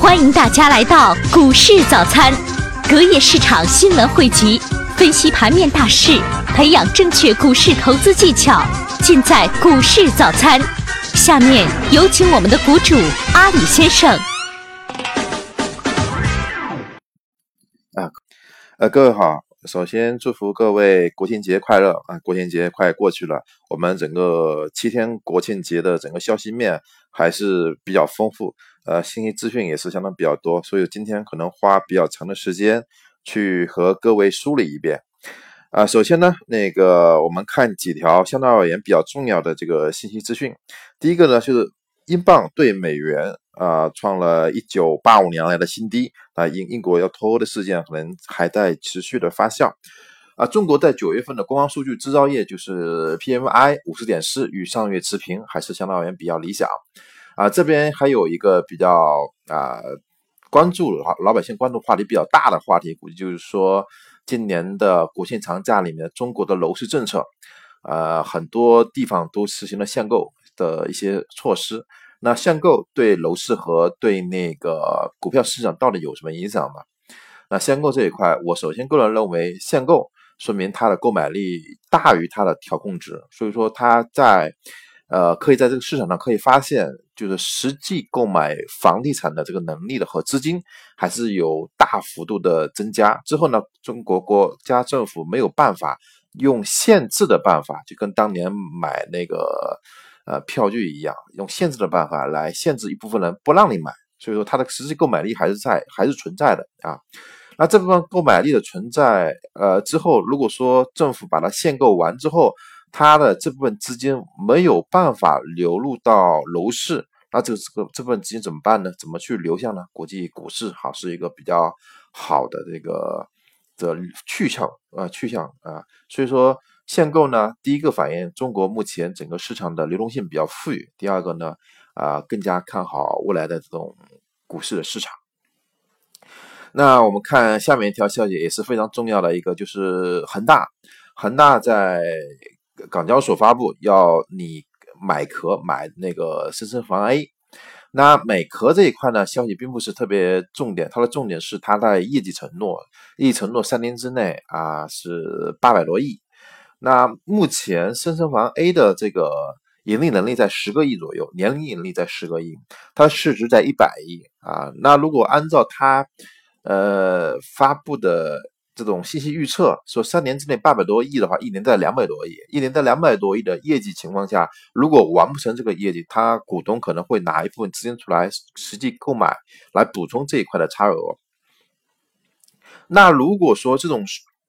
欢迎大家来到股市早餐，隔夜市场新闻汇集，分析盘面大势，培养正确股市投资技巧，尽在股市早餐。下面有请我们的股主阿里先生。啊，呃，各位好，首先祝福各位国庆节快乐啊！国庆节快过去了，我们整个七天国庆节的整个消息面还是比较丰富。呃，信息资讯也是相当比较多，所以今天可能花比较长的时间去和各位梳理一遍。啊，首先呢，那个我们看几条相对而言比较重要的这个信息资讯。第一个呢，就是英镑对美元啊创了一九八五年来的新低啊，英英国要脱欧的事件可能还在持续的发酵。啊，中国在九月份的官方数据，制造业就是 PMI 五十点四，与上月持平，还是相对而言比较理想。啊，这边还有一个比较啊关注老老百姓关注话题比较大的话题，估计就是说今年的国庆长假里面，中国的楼市政策，呃，很多地方都实行了限购的一些措施。那限购对楼市和对那个股票市场到底有什么影响呢？那限购这一块，我首先个人认为，限购说明它的购买力大于它的调控值，所以说它在。呃，可以在这个市场上可以发现，就是实际购买房地产的这个能力的和资金还是有大幅度的增加。之后呢，中国国家政府没有办法用限制的办法，就跟当年买那个呃票据一样，用限制的办法来限制一部分人不让你买。所以说，它的实际购买力还是在，还是存在的啊。那这部分购买力的存在，呃，之后如果说政府把它限购完之后，它的这部分资金没有办法流入到楼市，那这个这个这份资金怎么办呢？怎么去流向呢？国际股市好是一个比较好的这个的去向啊去向啊，所以说限购呢，第一个反映中国目前整个市场的流动性比较富裕，第二个呢啊更加看好未来的这种股市的市场。那我们看下面一条消息也是非常重要的一个，就是恒大，恒大在。港交所发布要你买壳买那个深深房 A，那买壳这一块呢，消息并不是特别重点，它的重点是它的业绩承诺，业绩承诺三年之内啊是八百多亿。那目前深深房 A 的这个盈利能力在十个亿左右，年盈利在十个亿，它市值在一百亿啊。那如果按照它呃发布的。这种信息预测说，三年之内八百多亿的话，一年在两百多亿，一年在两百多亿的业绩情况下，如果完不成这个业绩，他股东可能会拿一部分资金出来实际购买，来补充这一块的差额。那如果说这种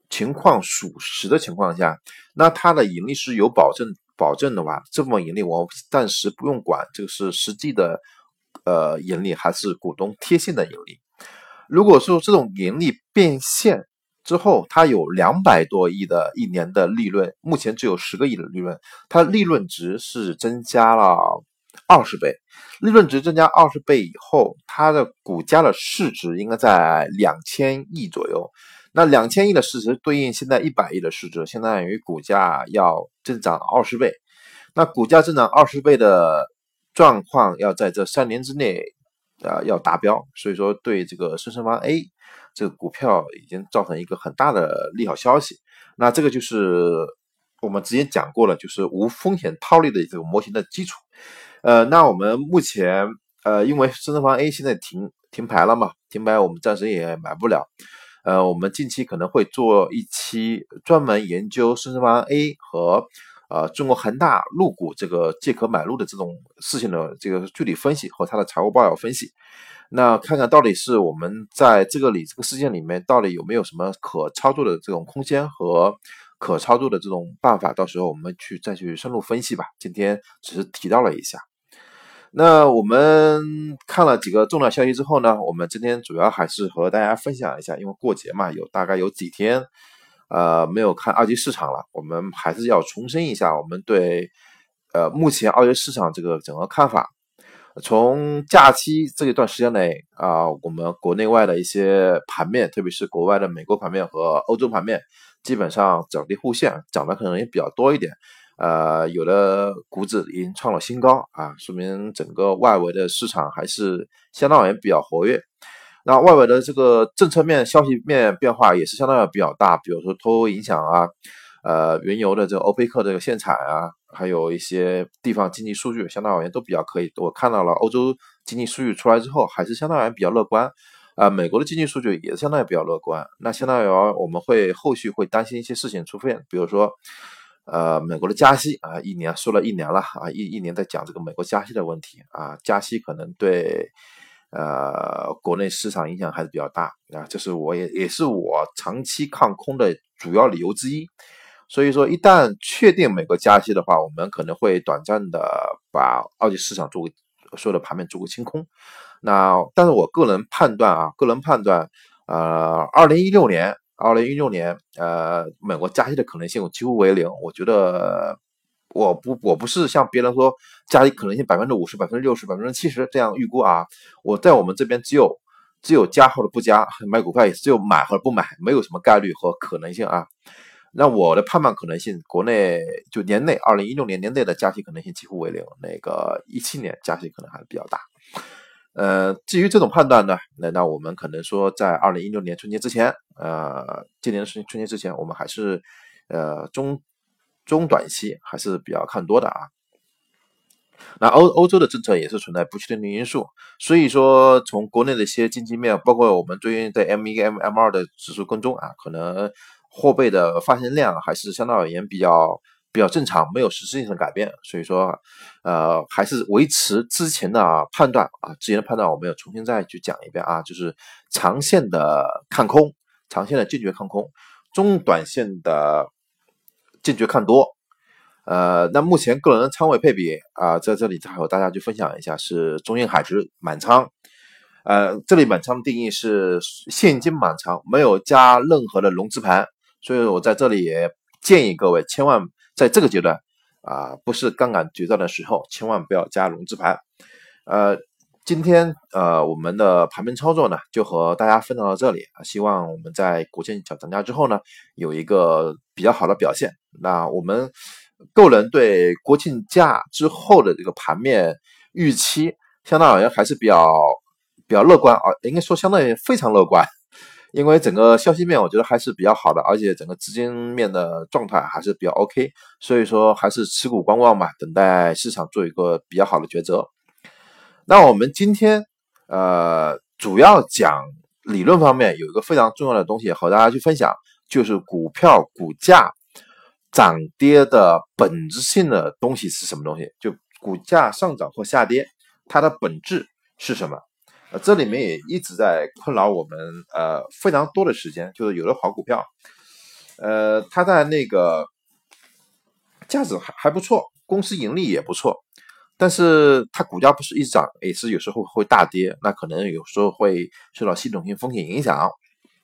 情况属实的情况下，那它的盈利是有保证保证的话，这部分盈利我暂时不用管，这个是实际的呃盈利还是股东贴现的盈利？如果说这种盈利变现，之后，它有两百多亿的一年的利润，目前只有十个亿的利润，它利润值是增加了二十倍，利润值增加二十倍以后，它的股价的市值应该在两千亿左右。那两千亿的市值对应现在一百亿的市值，相当于股价要增长二十倍。那股价增长二十倍的状况，要在这三年之内呃要达标，所以说对这个深深方 A。这个股票已经造成一个很大的利好消息，那这个就是我们之前讲过了，就是无风险套利的这个模型的基础。呃，那我们目前呃，因为深圳方 A 现在停停牌了嘛，停牌我们暂时也买不了。呃，我们近期可能会做一期专门研究深圳方 A 和呃中国恒大入股这个借壳买入的这种事情的这个具体分析和它的财务报表分析。那看看到底是我们在这个里这个事件里面到底有没有什么可操作的这种空间和可操作的这种办法，到时候我们去再去深入分析吧。今天只是提到了一下。那我们看了几个重要消息之后呢，我们今天主要还是和大家分享一下，因为过节嘛，有大概有几天，呃，没有看二级市场了，我们还是要重申一下我们对呃目前二级市场这个整个看法。从假期这一段时间内啊，我们国内外的一些盘面，特别是国外的美国盘面和欧洲盘面，基本上涨跌互现，涨的可能也比较多一点。呃，有的股指已经创了新高啊，说明整个外围的市场还是相当而言比较活跃。那外围的这个政策面、消息面变化也是相当比较大，比如说脱欧影响啊，呃，原油的这个欧佩克这个限产啊，还有一些地方经济数据，相当而言都比较可以。我看到了欧洲经济数据出来之后，还是相当而言比较乐观。啊，美国的经济数据也是相当于比较乐观。那相当于我们会后续会担心一些事情出现，比如说，呃，美国的加息啊，一年说了一年了啊，一一年在讲这个美国加息的问题啊，加息可能对呃国内市场影响还是比较大啊，这是我也也是我长期看空的主要理由之一。所以说，一旦确定美国加息的话，我们可能会短暂的把二级市场做个所有的盘面做个清空。那，但是我个人判断啊，个人判断，呃，二零一六年，二零一六年，呃，美国加息的可能性几乎为零。我觉得，我不，我不是像别人说加息可能性百分之五十、百分之六十、百分之七十这样预估啊。我在我们这边只有只有加或者不加，买股票也只有买或者不买，没有什么概率和可能性啊。那我的判断可能性，国内就年内二零一六年年内的加息可能性几乎为零。那个一七年加息可能还是比较大。呃，至于这种判断呢，那那我们可能说，在二零一六年春节之前，呃，今年春春节之前，我们还是呃中中短期还是比较看多的啊。那欧欧洲的政策也是存在不确定因素，所以说从国内的一些经济面，包括我们最近在 M 一 M M 二的指数跟踪啊，可能货币的发行量还是相对而言比较。比较正常，没有实质性的改变，所以说，呃，还是维持之前的判断啊，之前的判断我们要重新再去讲一遍啊，就是长线的看空，长线的坚决看空，中短线的坚决看多，呃，那目前个人的仓位配比啊，在这里再和大家去分享一下，是中信海直满仓，呃，这里满仓的定义是现金满仓，没有加任何的融资盘，所以我在这里也建议各位千万。在这个阶段啊，不是杠杆决战的时候，千万不要加融资盘。呃，今天呃，我们的盘面操作呢，就和大家分享到这里啊。希望我们在国庆小长假之后呢，有一个比较好的表现。那我们个人对国庆假之后的这个盘面预期，相当而言还是比较比较乐观啊，应该说相当于非常乐观。因为整个消息面我觉得还是比较好的，而且整个资金面的状态还是比较 OK，所以说还是持股观望吧，等待市场做一个比较好的抉择。那我们今天呃主要讲理论方面有一个非常重要的东西和大家去分享，就是股票股价涨跌的本质性的东西是什么东西？就股价上涨或下跌，它的本质是什么？呃，这里面也一直在困扰我们，呃，非常多的时间，就是有的好股票，呃，它在那个价值还还不错，公司盈利也不错，但是它股价不是一涨，也是有时候会大跌，那可能有时候会受到系统性风险影响，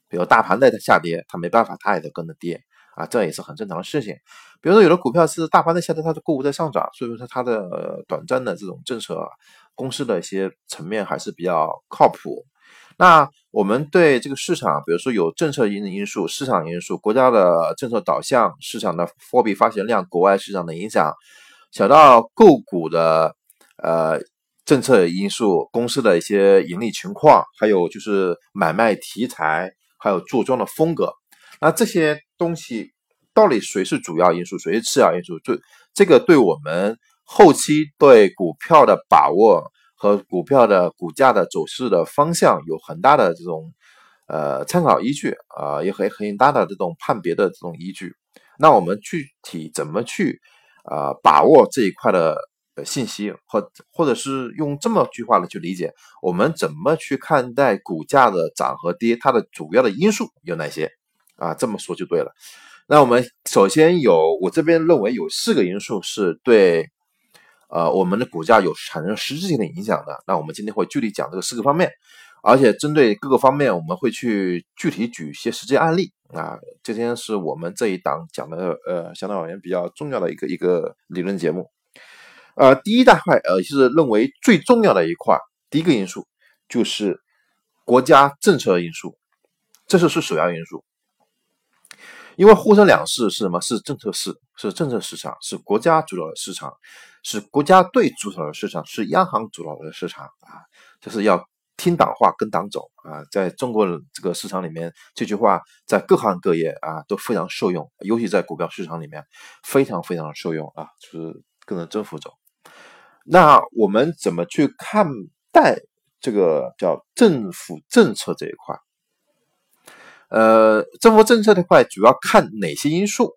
比如大盘在下跌，它没办法，它也得跟着跌。啊，这也是很正常的事情。比如说，有的股票是大盘在下跌，它的个股在上涨，所以说它的短暂的这种政策公司的一些层面还是比较靠谱。那我们对这个市场，比如说有政策因因素、市场因素、国家的政策导向、市场的货币发行量、国外市场的影响，小到购股的呃政策因素、公司的一些盈利情况，还有就是买卖题材，还有做庄的风格。那这些东西到底谁是主要因素，谁是次要因素？就这个对我们后期对股票的把握和股票的股价的走势的方向有很大的这种呃参考依据啊，也很很大的这种判别的这种依据。那我们具体怎么去啊把握这一块的信息，或或者是用这么句话的去理解，我们怎么去看待股价的涨和跌？它的主要的因素有哪些？啊，这么说就对了。那我们首先有，我这边认为有四个因素是对，呃，我们的股价有产生实质性的影响的。那我们今天会具体讲这个四个方面，而且针对各个方面，我们会去具体举一些实际案例。啊，今天是我们这一档讲的，呃，相对而言比较重要的一个一个理论节目。呃，第一大块，呃，就是认为最重要的一块，第一个因素就是国家政策因素，这是是首要因素。因为沪深两市是什么？是政策市，是政策市场，是国家主导的市场，是国家队主导的市场，是央行主导的市场啊，就是要听党话跟党走啊。在中国这个市场里面，这句话在各行各业啊都非常受用，尤其在股票市场里面非常非常受用啊，就是跟着政府走。那我们怎么去看待这个叫政府政策这一块？呃，政府政策这块主要看哪些因素？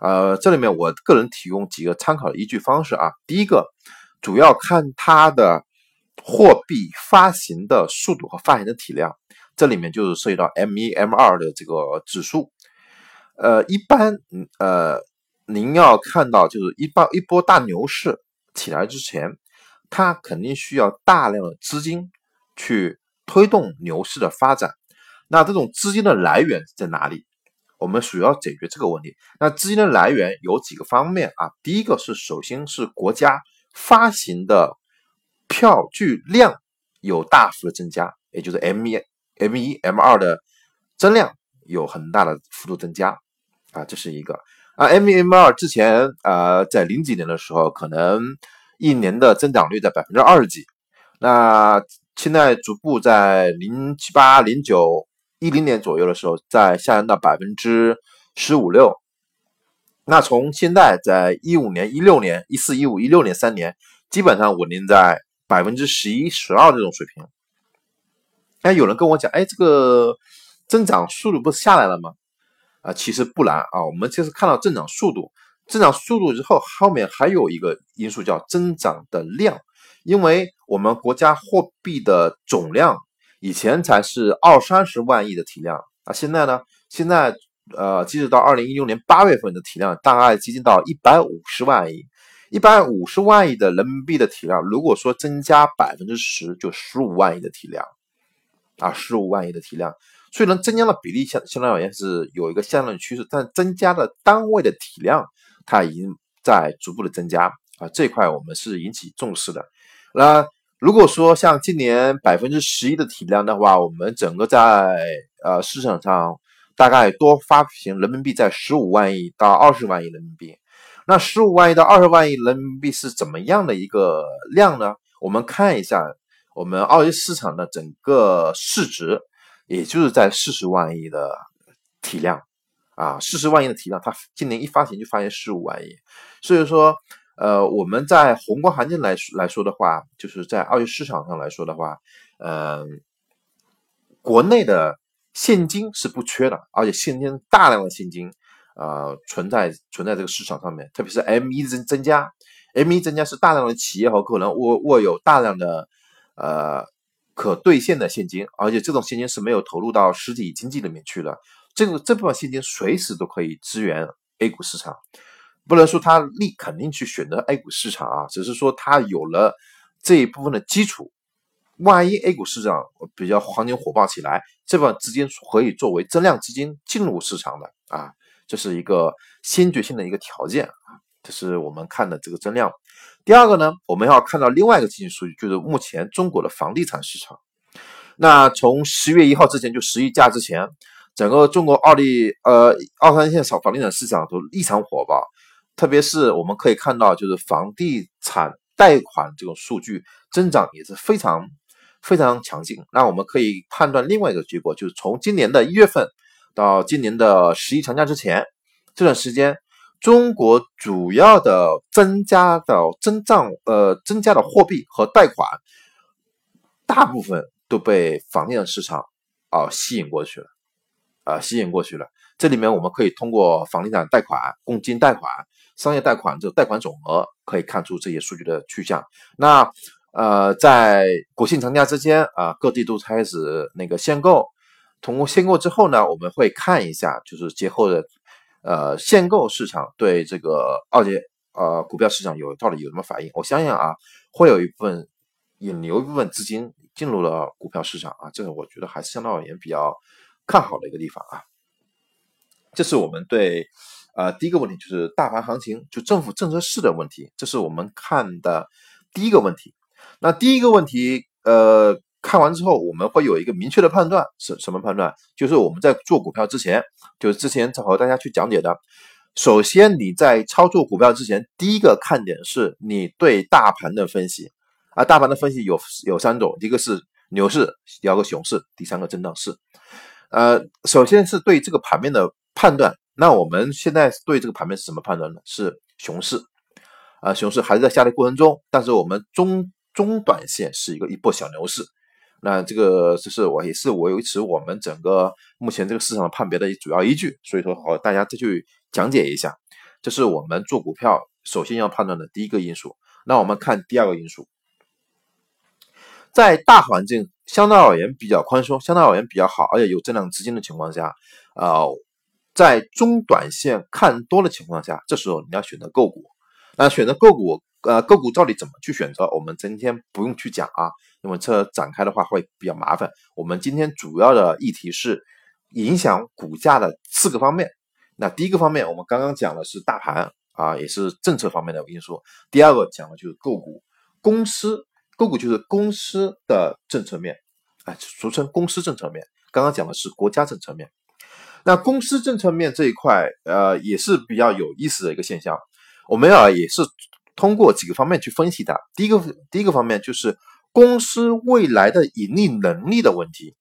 呃，这里面我个人提供几个参考的依据方式啊。第一个，主要看它的货币发行的速度和发行的体量，这里面就是涉及到 M 一、M 二的这个指数。呃，一般，呃，您要看到就是一波一波大牛市起来之前，它肯定需要大量的资金去推动牛市的发展。那这种资金的来源在哪里？我们主要解决这个问题。那资金的来源有几个方面啊？第一个是，首先是国家发行的票据量有大幅的增加，也就是 M 一、M 一、M 二的增量有很大的幅度增加啊，这是一个啊。M 一、M 二之前啊，在零几年的时候，可能一年的增长率在百分之二十几，那现在逐步在零七八、零九。一零年左右的时候，在下降到百分之十五六。那从现在在一五年、一六年、一四、一五、一六年三年，基本上稳定在百分之十一、十二这种水平。哎，有人跟我讲，哎，这个增长速度不是下来了吗？啊，其实不然啊。我们就是看到增长速度，增长速度之后，后面还有一个因素叫增长的量，因为我们国家货币的总量。以前才是二三十万亿的体量啊，现在呢？现在呃，截止到二零一六年八月份的体量大概接近到一百五十万亿，一百五十万亿的人民币的体量，如果说增加百分之十，就十五万亿的体量啊，十五万亿的体量，虽然增加的比例相相对而言是有一个向上的趋势，但增加的单位的体量它已经在逐步的增加啊，这块我们是引起重视的，那。如果说像今年百分之十一的体量的话，我们整个在呃市场上大概多发行人民币在十五万亿到二十万亿人民币。那十五万亿到二十万亿人民币是怎么样的一个量呢？我们看一下我们二级市场的整个市值，也就是在四十万亿的体量啊，四十万亿的体量，它今年一发行就发行十五万亿，所以说。呃，我们在宏观环境来来说的话，就是在二级市场上来说的话，嗯，国内的现金是不缺的，而且现金大量的现金，呃，存在存在这个市场上面，特别是 M 一增增加，M 一增加是大量的企业和个人握握有大量的呃可兑现的现金，而且这种现金是没有投入到实体经济里面去的，这个这部分现金随时都可以支援 A 股市场。不能说他立肯定去选择 A 股市场啊，只是说他有了这一部分的基础，万一 A 股市场比较行情火爆起来，这部分资金可以作为增量资金进入市场的啊，这是一个先决性的一个条件啊，这是我们看的这个增量。第二个呢，我们要看到另外一个经济数据，就是目前中国的房地产市场。那从十月一号之前，就十一假之前，整个中国二地呃二三线小房地产市场都异常火爆。特别是我们可以看到，就是房地产贷款这种数据增长也是非常非常强劲。那我们可以判断另外一个结果，就是从今年的一月份到今年的十一长假之前这段时间，中国主要的增加的增长呃增加的货币和贷款，大部分都被房地产市场啊吸引过去了，啊吸引过去了。这里面我们可以通过房地产贷款、公积金贷款。商业贷款这贷款总额可以看出这些数据的趋向。那呃，在国庆长假之间啊，各地都开始那个限购。通过限购之后呢，我们会看一下，就是节后的呃限购市场对这个二级呃股票市场有到底有什么反应？我相信啊，会有一部分引流一部分资金进入了股票市场啊，这个我觉得还是相对而言比较看好的一个地方啊。这是我们对。呃，第一个问题就是大盘行情，就政府政策市的问题，这是我们看的第一个问题。那第一个问题，呃，看完之后，我们会有一个明确的判断，是什么判断？就是我们在做股票之前，就是之前和大家去讲解的。首先，你在操作股票之前，第一个看点是你对大盘的分析啊。大盘的分析有有三种，一个是牛市，第二个熊市，第三个震荡市。呃，首先是对这个盘面的判断。那我们现在对这个盘面是什么判断呢？是熊市啊，熊市还是在下跌过程中，但是我们中中短线是一个一波小牛市。那这个就是我也是我维持我们整个目前这个市场的判别的主要依据。所以说，好，大家再去讲解一下，这是我们做股票首先要判断的第一个因素。那我们看第二个因素，在大环境相对而言比较宽松、相对而言比较好，而且有增量资金的情况下，呃，在中短线看多的情况下，这时候你要选择个股。那选择个股。呃，个股到底怎么去选择？我们今天不用去讲啊，因为这展开的话会比较麻烦。我们今天主要的议题是影响股价的四个方面。那第一个方面，我们刚刚讲的是大盘啊，也是政策方面的因素。第二个讲的就是个股，公司个股就是公司的政策面，哎，俗称公司政策面。刚刚讲的是国家政策面。那公司政策面这一块，呃，也是比较有意思的一个现象。我们啊也是。通过几个方面去分析它。第一个，第一个方面就是公司未来的盈利能力的问题，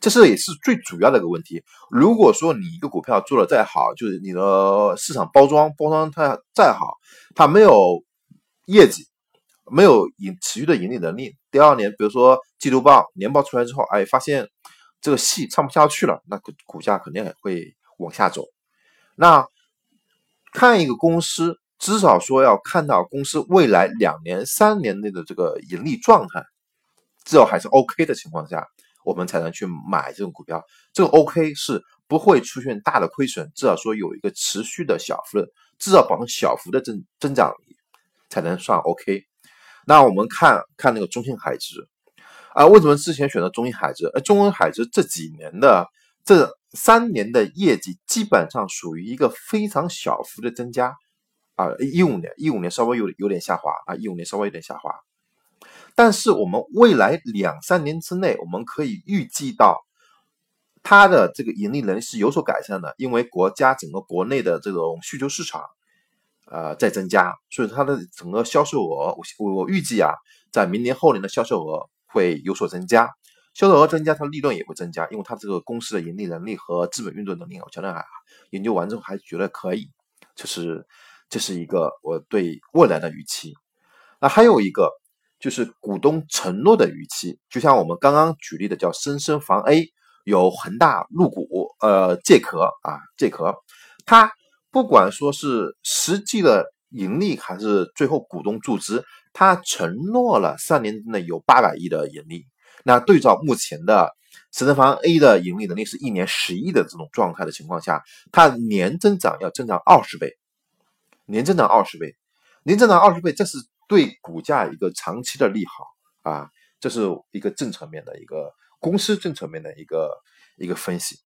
这是也是最主要的一个问题。如果说你一个股票做的再好，就是你的市场包装包装它再好，它没有业绩，没有盈持续的盈利能力，第二年比如说季度报、年报出来之后，哎，发现这个戏唱不下去了，那股股价肯定也会往下走。那看一个公司。至少说要看到公司未来两年、三年内的这个盈利状态，至少还是 OK 的情况下，我们才能去买这种股票。这个 OK 是不会出现大的亏损，至少说有一个持续的小幅的，至少保证小幅的增增长才能算 OK。那我们看看那个中信海直啊，为什么之前选择中银海直？呃，中银海直这几年的这三年的业绩基本上属于一个非常小幅的增加。啊，一五年，一五年稍微有有点下滑啊，一五年稍微有点下滑，但是我们未来两三年之内，我们可以预计到它的这个盈利能力是有所改善的，因为国家整个国内的这种需求市场，呃，在增加，所以它的整个销售额，我我预计啊，在明年后年的销售额会有所增加，销售额增加，它的利润也会增加，因为它这个公司的盈利能力和资本运作能力，我觉得啊，研究完之后还觉得可以，就是。这是一个我对未来的预期，那还有一个就是股东承诺的预期，就像我们刚刚举例的叫深深房 A 有恒大入股，呃借壳啊借壳，它不管说是实际的盈利还是最后股东注资，它承诺了三年之内有八百亿的盈利，那对照目前的深深房 A 的盈利能力是一年十亿的这种状态的情况下，它年增长要增长二十倍。年增长二十倍，年增长二十倍，这是对股价一个长期的利好啊，这是一个政策面的一个公司政策面的一个一个分析。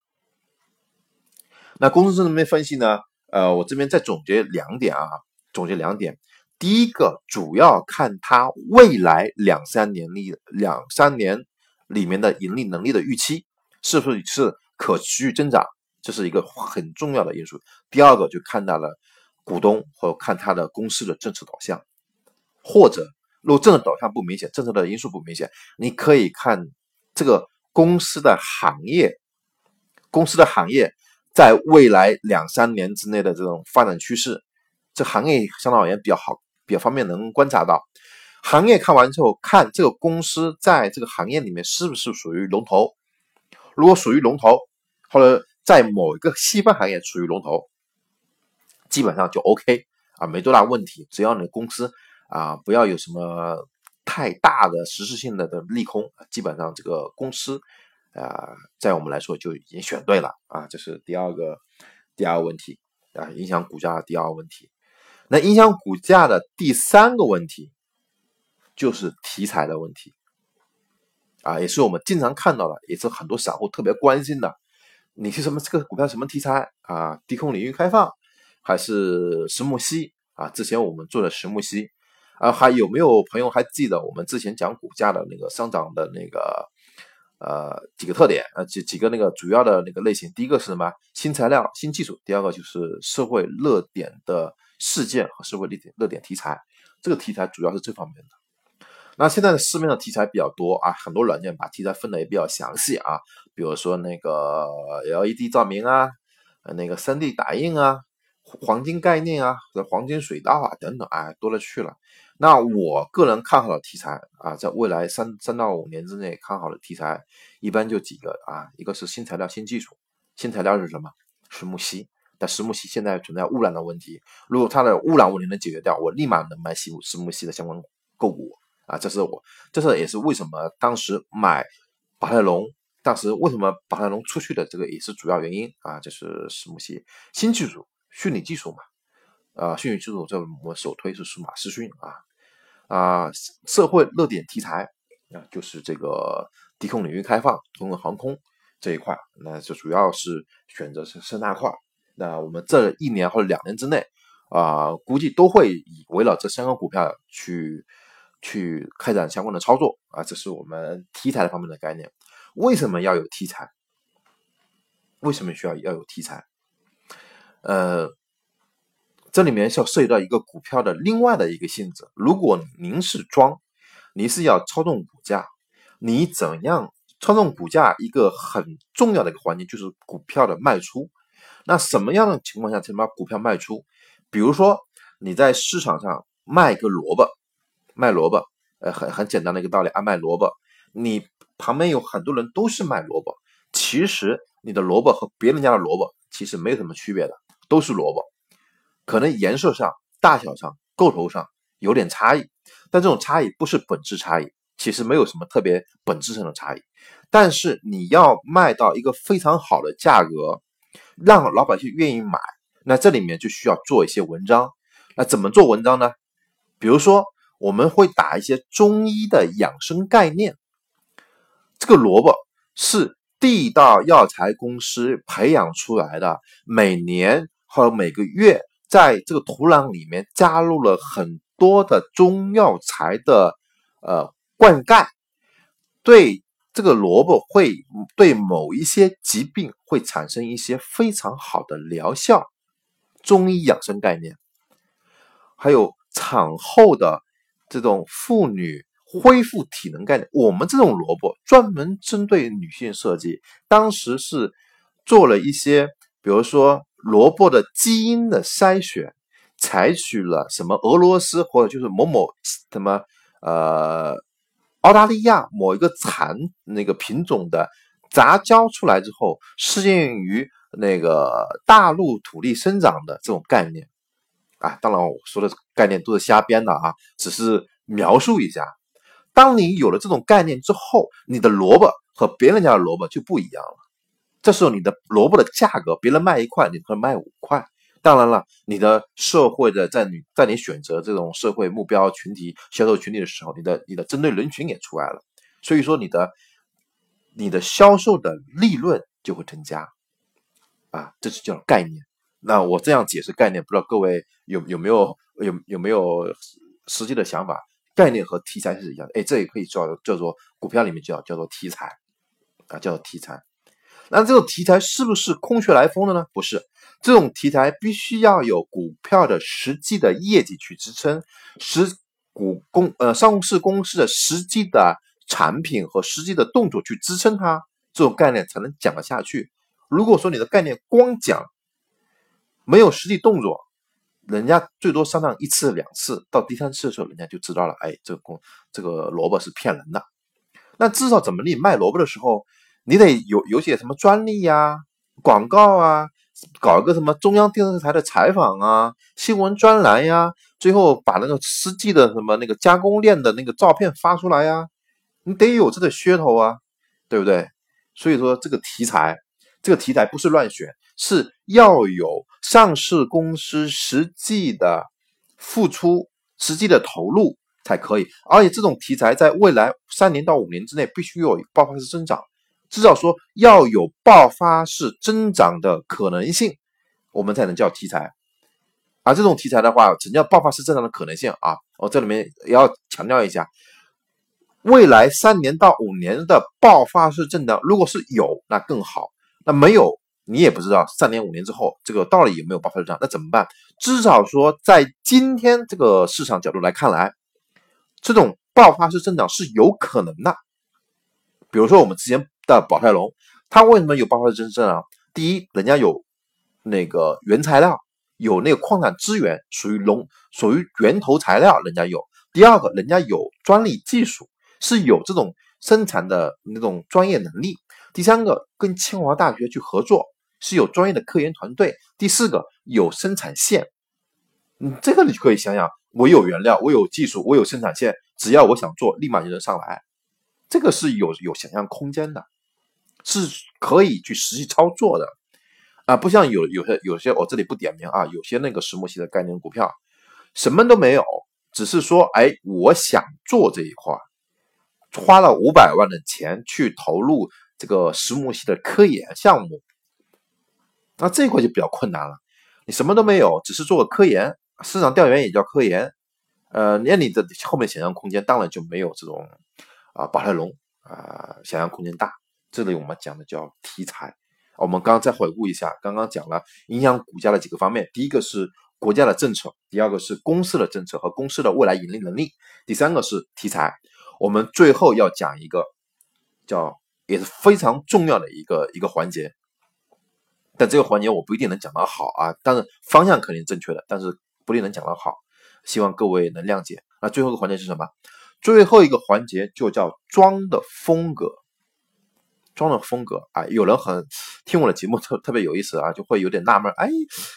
那公司政策面分析呢？呃，我这边再总结两点啊，总结两点。第一个，主要看它未来两三年利两三年里面的盈利能力的预期是不是是可持续增长，这是一个很重要的因素。第二个就看到了。股东或看他的公司的政策导向，或者如果政策导向不明显，政策的因素不明显，你可以看这个公司的行业，公司的行业在未来两三年之内的这种发展趋势，这行业相对而言比较好，比较方便能观察到。行业看完之后，看这个公司在这个行业里面是不是属于龙头，如果属于龙头，或者在某一个细分行业属于龙头。基本上就 OK 啊，没多大问题。只要你公司啊不要有什么太大的实质性的的利空，基本上这个公司啊，在我们来说就已经选对了啊。这是第二个第二个问题啊，影响股价的第二个问题。那影响股价的第三个问题就是题材的问题啊，也是我们经常看到的，也是很多散户特别关心的。你是什么这个股票什么题材啊？低空领域开放。还是石墨烯啊，之前我们做的石墨烯啊，还有没有朋友还记得我们之前讲股价的那个上涨的那个呃几个特点啊几几个那个主要的那个类型？第一个是什么？新材料、新技术。第二个就是社会热点的事件和社会热点热点题材。这个题材主要是这方面的。那现在的市面上题材比较多啊，很多软件把题材分的也比较详细啊，比如说那个 LED 照明啊，那个 3D 打印啊。黄金概念啊，或者黄金水稻啊等等，哎，多了去了。那我个人看好的题材啊，在未来三三到五年之内看好的题材，一般就几个啊，一个是新材料、新技术。新材料是什么？是木烯。但石墨烯现在存在污染的问题，如果它的污染问题能解决掉，我立马能买石石墨烯的相关个股啊。这是我，这是也是为什么当时买宝泰龙，当时为什么宝泰龙出去的这个也是主要原因啊。就是石墨烯新技术。虚拟技术嘛，啊，虚拟技术这我们首推是数码视讯啊，啊，社会热点题材啊，就是这个低空领域开放、通用航空这一块，那就主要是选择是深大块。那我们这一年或者两年之内啊，估计都会以围绕这三个股票去去开展相关的操作啊，这是我们题材方面的概念。为什么要有题材？为什么需要要有题材？呃，这里面是要涉及到一个股票的另外的一个性质。如果您是庄，您是要操纵股价，你怎样操纵股价？一个很重要的一个环节就是股票的卖出。那什么样的情况下才能把股票卖出？比如说你在市场上卖个萝卜，卖萝卜，呃，很很简单的一个道理啊，卖萝卜，你旁边有很多人都是卖萝卜，其实你的萝卜和别人家的萝卜其实没有什么区别的。都是萝卜，可能颜色上、大小上、构头上有点差异，但这种差异不是本质差异，其实没有什么特别本质上的差异。但是你要卖到一个非常好的价格，让老百姓愿意买，那这里面就需要做一些文章。那怎么做文章呢？比如说，我们会打一些中医的养生概念。这个萝卜是地道药材公司培养出来的，每年。和每个月在这个土壤里面加入了很多的中药材的呃灌溉，对这个萝卜会对某一些疾病会产生一些非常好的疗效。中医养生概念，还有产后的这种妇女恢复体能概念。我们这种萝卜专门针对女性设计，当时是做了一些，比如说。萝卜的基因的筛选，采取了什么俄罗斯或者就是某某什么呃澳大利亚某一个产那个品种的杂交出来之后，适应于那个大陆土地生长的这种概念啊，当然我说的概念都是瞎编的啊，只是描述一下。当你有了这种概念之后，你的萝卜和别人家的萝卜就不一样了。这时候你的萝卜的价格，别人卖一块，你可以卖五块。当然了，你的社会的在你在你选择这种社会目标群体、销售群体的时候，你的你的针对人群也出来了。所以说你的你的销售的利润就会增加啊，这是叫概念。那我这样解释概念，不知道各位有有没有有有没有实际的想法？概念和题材是一样的，哎，这也可以叫叫做股票里面叫叫做题材啊，叫做题材。那这种题材是不是空穴来风的呢？不是，这种题材必须要有股票的实际的业绩去支撑，实股公呃上市公司的实际的产品和实际的动作去支撑它，这种概念才能讲得下去。如果说你的概念光讲，没有实际动作，人家最多上当一次两次，到第三次的时候，人家就知道了，哎，这个公这个萝卜是骗人的。那至少怎么你卖萝卜的时候？你得有有些什么专利呀、广告啊，搞一个什么中央电视台的采访啊、新闻专栏呀，最后把那个实际的什么那个加工链的那个照片发出来呀，你得有这个噱头啊，对不对？所以说这个题材，这个题材不是乱选，是要有上市公司实际的付出、实际的投入才可以，而且这种题材在未来三年到五年之内必须有爆发式增长。至少说要有爆发式增长的可能性，我们才能叫题材。而，这种题材的话，成叫爆发式增长的可能性啊，我这里面也要强调一下，未来三年到五年的爆发式增长，如果是有，那更好；那没有，你也不知道三年五年之后这个到底有没有爆发式增长，那怎么办？至少说，在今天这个市场角度来看来，这种爆发式增长是有可能的。比如说我们之前的宝泰龙，它为什么有爆发式增长？第一，人家有那个原材料。有那个矿产资源，属于龙，属于源头材料，人家有。第二个，人家有专利技术，是有这种生产的那种专业能力。第三个，跟清华大学去合作，是有专业的科研团队。第四个，有生产线。嗯，这个你就可以想想，我有原料，我有技术，我有生产线，只要我想做，立马就能上来。这个是有有想象空间的，是可以去实际操作的。啊，不像有有些有些我这里不点名啊，有些那个石墨烯的概念股票，什么都没有，只是说，哎，我想做这一块，花了五百万的钱去投入这个石墨烯的科研项目，那这一块就比较困难了。你什么都没有，只是做个科研，市场调研也叫科研，呃，那你的后面想象空间当然就没有这种啊宝泰隆啊想象空间大。这里我们讲的叫题材。我们刚刚再回顾一下，刚刚讲了影响股价的几个方面，第一个是国家的政策，第二个是公司的政策和公司的未来盈利能力，第三个是题材。我们最后要讲一个叫也是非常重要的一个一个环节，但这个环节我不一定能讲得好啊，但是方向肯定正确的，但是不一定能讲得好，希望各位能谅解。那最后一个环节是什么？最后一个环节就叫装的风格。装的风格啊，有人很听我的节目特特别有意思啊，就会有点纳闷，哎，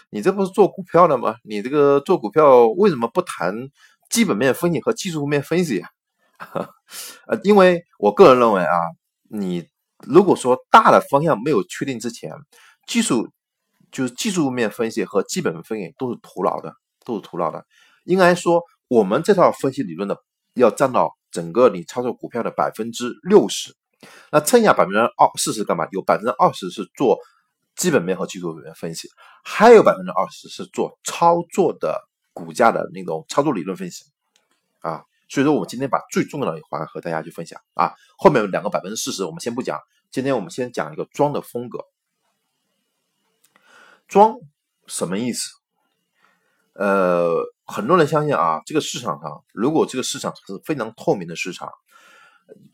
你这不是做股票的吗？你这个做股票为什么不谈基本面分析和技术面分析啊？呃，因为我个人认为啊，你如果说大的方向没有确定之前，技术就是技术面分析和基本面分析都是徒劳的，都是徒劳的。应该说，我们这套分析理论的，要占到整个你操作股票的百分之六十。那剩下百分之二四十干嘛？有百分之二十是做基本面和技术面分析，还有百分之二十是做操作的股价的那种操作理论分析啊。所以说，我们今天把最重要的一环和大家去分享啊。后面有两个百分之四十我们先不讲，今天我们先讲一个庄的风格。庄什么意思？呃，很多人相信啊，这个市场上如果这个市场是非常透明的市场。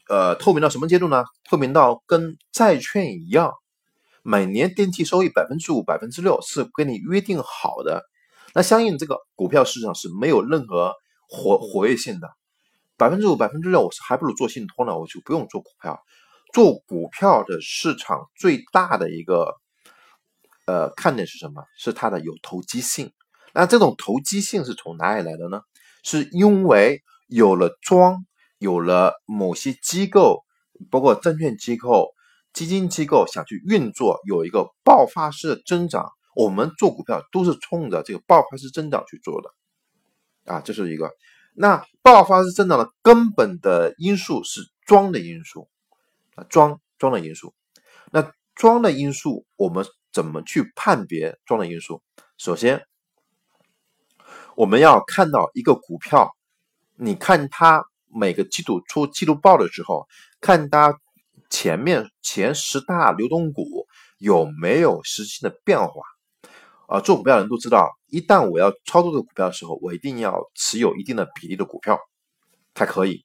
呃，透明到什么阶度呢？透明到跟债券一样，每年定期收益百分之五、百分之六是跟你约定好的。那相应这个股票市场是没有任何活活跃性的，百分之五、百分之六，我是还不如做信托呢，我就不用做股票。做股票的市场最大的一个呃看点是什么？是它的有投机性。那这种投机性是从哪里来的呢？是因为有了庄。有了某些机构，包括证券机构、基金机构想去运作，有一个爆发式的增长。我们做股票都是冲着这个爆发式增长去做的，啊，这是一个。那爆发式增长的根本的因素是庄的因素，啊，庄庄的因素。那庄的因素，我们怎么去判别庄的因素？首先，我们要看到一个股票，你看它。每个季度出季度报的时候，看它前面前十大流通股有没有实际的变化。啊，做股票的人都知道，一旦我要操作这个股票的时候，我一定要持有一定的比例的股票才可以。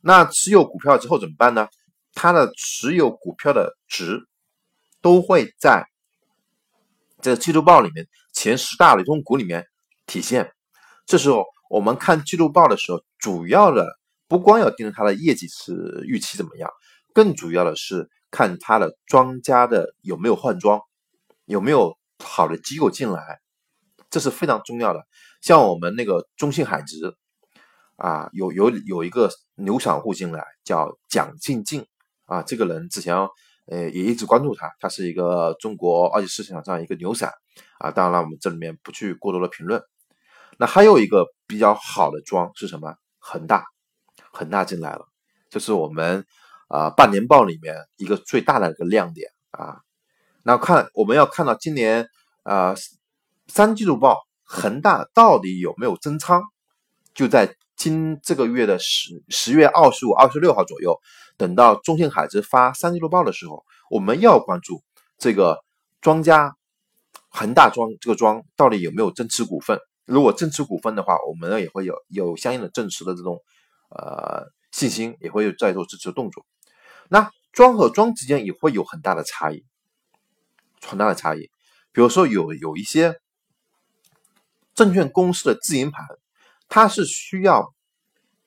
那持有股票之后怎么办呢？它的持有股票的值都会在这个季度报里面前十大流通股里面体现。这时候我们看季度报的时候，主要的。不光要盯着它的业绩是预期怎么样，更主要的是看它的庄家的有没有换庄，有没有好的机构进来，这是非常重要的。像我们那个中信海直啊，有有有一个牛散户进来叫蒋静静啊，这个人之前呃也一直关注他，他是一个中国二级市场上一个牛散啊。当然了，我们这里面不去过多的评论。那还有一个比较好的庄是什么？恒大。恒大进来了，这是我们啊半年报里面一个最大的一个亮点啊。那看我们要看到今年啊三季度报恒大到底有没有增仓，就在今这个月的十十月二十五、二十六号左右，等到中信海直发三季度报的时候，我们要关注这个庄家恒大庄这个庄到底有没有增持股份。如果增持股份的话，我们呢也会有有相应的增持的这种呃信心，也会再做支持动作。那庄和庄之间也会有很大的差异，很大的差异。比如说有有一些证券公司的自营盘，它是需要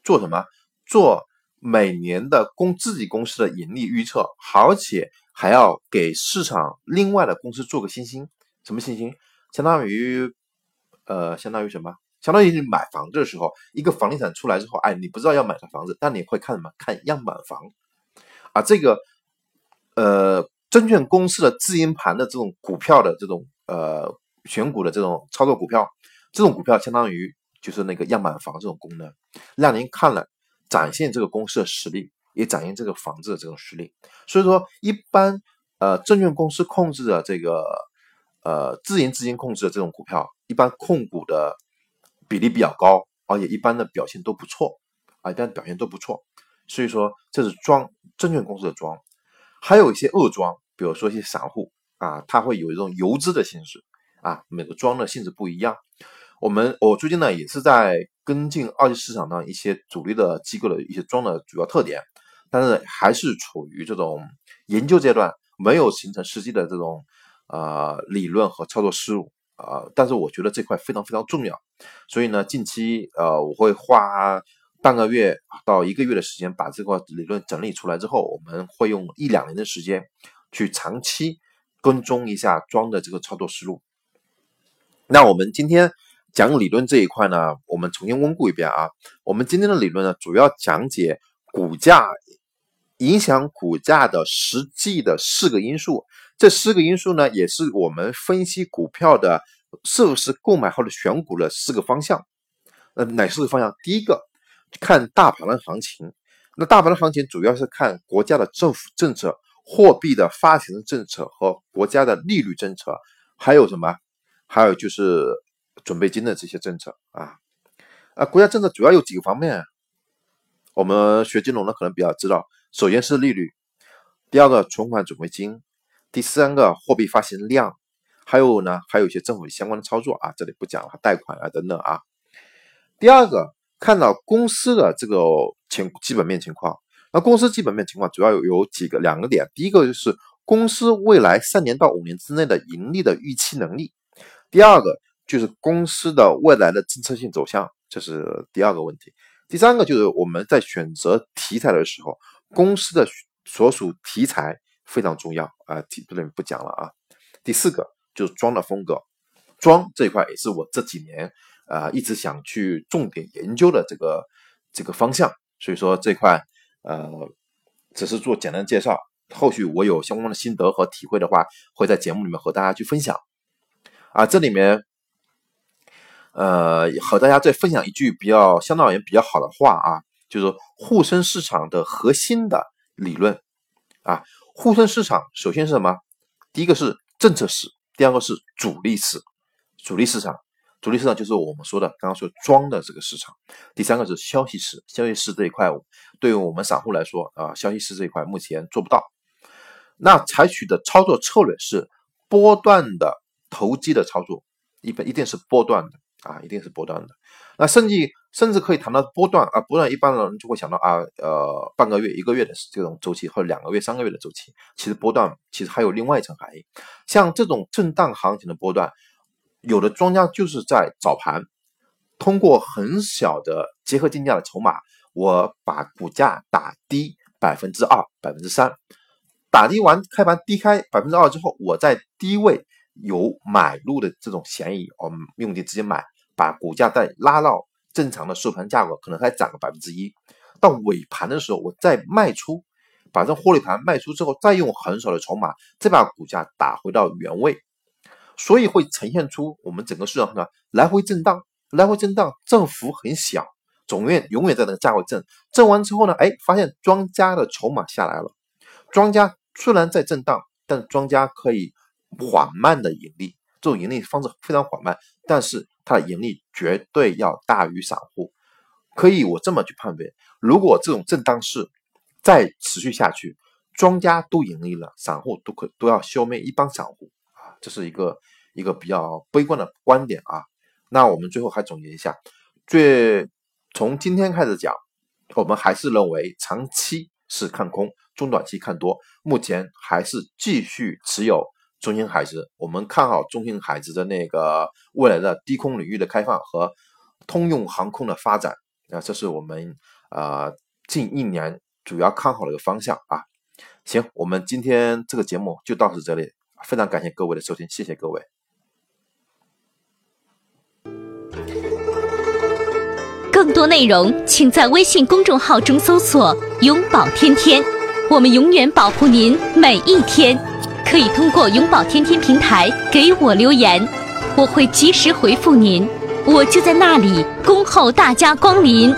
做什么？做每年的公自己公司的盈利预测，而且还要给市场另外的公司做个信心。什么信心？相当于。呃，相当于什么？相当于你买房子的时候，一个房地产出来之后，哎，你不知道要买啥房子，但你会看什么？看样板房。啊，这个呃，证券公司的自营盘的这种股票的这种呃选股的这种操作股票，这种股票相当于就是那个样板房这种功能，让您看了展现这个公司的实力，也展现这个房子的这种实力。所以说，一般呃证券公司控制的这个呃自营资金控制的这种股票。一般控股的比例比较高，而且一般的表现都不错啊，一般表现都不错。所以说这是庄证券公司的庄，还有一些恶庄，比如说一些散户啊，他会有一种游资的性质啊，每个庄的性质不一样。我们我最近呢也是在跟进二级市场上一些主力的机构的一些庄的主要特点，但是还是处于这种研究阶段，没有形成实际的这种呃理论和操作思路。啊，但是我觉得这块非常非常重要，所以呢，近期呃，我会花半个月到一个月的时间把这块理论整理出来之后，我们会用一两年的时间去长期跟踪一下庄的这个操作思路。那我们今天讲理论这一块呢，我们重新温故一遍啊。我们今天的理论呢，主要讲解股价影响股价的实际的四个因素。这四个因素呢，也是我们分析股票的是不是购买或者选股的四个方向。呃，哪四个方向？第一个看大盘的行情，那大盘的行情主要是看国家的政府政策、货币的发行政策和国家的利率政策，还有什么？还有就是准备金的这些政策啊。啊，国家政策主要有几个方面，我们学金融的可能比较知道，首先是利率，第二个存款准备金。第三个货币发行量，还有呢，还有一些政府相关的操作啊，这里不讲了，贷款啊等等啊。第二个，看到公司的这个情基本面情况，那公司基本面情况主要有有几个两个点，第一个就是公司未来三年到五年之内的盈利的预期能力，第二个就是公司的未来的政策性走向，这是第二个问题。第三个就是我们在选择题材的时候，公司的所属题材。非常重要啊，这里不讲了啊。第四个就是装的风格，装这一块也是我这几年啊一直想去重点研究的这个这个方向。所以说这块呃只是做简单介绍，后续我有相关的心得和体会的话，会在节目里面和大家去分享。啊，这里面呃和大家再分享一句比较相当而言比较好的话啊，就是沪深市场的核心的理论啊。沪深市场首先是什么？第一个是政策市，第二个是主力市。主力市场，主力市场就是我们说的刚刚说庄的这个市场。第三个是消息市，消息市这一块对于我们散户来说啊，消息市这一块目前做不到。那采取的操作策略是波段的投机的操作，一般一定是波段的啊，一定是波段的。那甚至。甚至可以谈到波段啊，波段一般的人就会想到啊，呃，半个月、一个月的这种周期，或者两个月、三个月的周期。其实波段其实还有另外一层含义，像这种震荡行情的波段，有的庄家就是在早盘通过很小的结合竞价的筹码，我把股价打低百分之二、百分之三，打低完开盘低开百分之二之后，我在低位有买入的这种嫌疑，我们用力直接买，把股价再拉到。正常的收盘价格可能还涨个百分之一，到尾盘的时候我再卖出，把这获利盘卖出之后，再用很少的筹码再把股价打回到原位，所以会呈现出我们整个市场上来回震荡，来回震荡，振幅很小，总院永远在那个价位震，震完之后呢，哎，发现庄家的筹码下来了，庄家虽然在震荡，但庄家可以缓慢的盈利，这种盈利方式非常缓慢，但是。它的盈利绝对要大于散户。可以我这么去判别，如果这种震荡市再持续下去，庄家都盈利了，散户都可都要消灭一帮散户啊，这是一个一个比较悲观的观点啊。那我们最后还总结一下，最从今天开始讲，我们还是认为长期是看空，中短期看多，目前还是继续持有中型海值，我们看好中型海值的那个未来的低空领域的开放和通用航空的发展。啊这是我们啊近一年主要看好的一个方向啊。行，我们今天这个节目就到此这里，非常感谢各位的收听，谢谢各位。更多内容请在微信公众号中搜索“永保天天”，我们永远保护您每一天。可以通过永保天天平台给我留言，我会及时回复您。我就在那里恭候大家光临。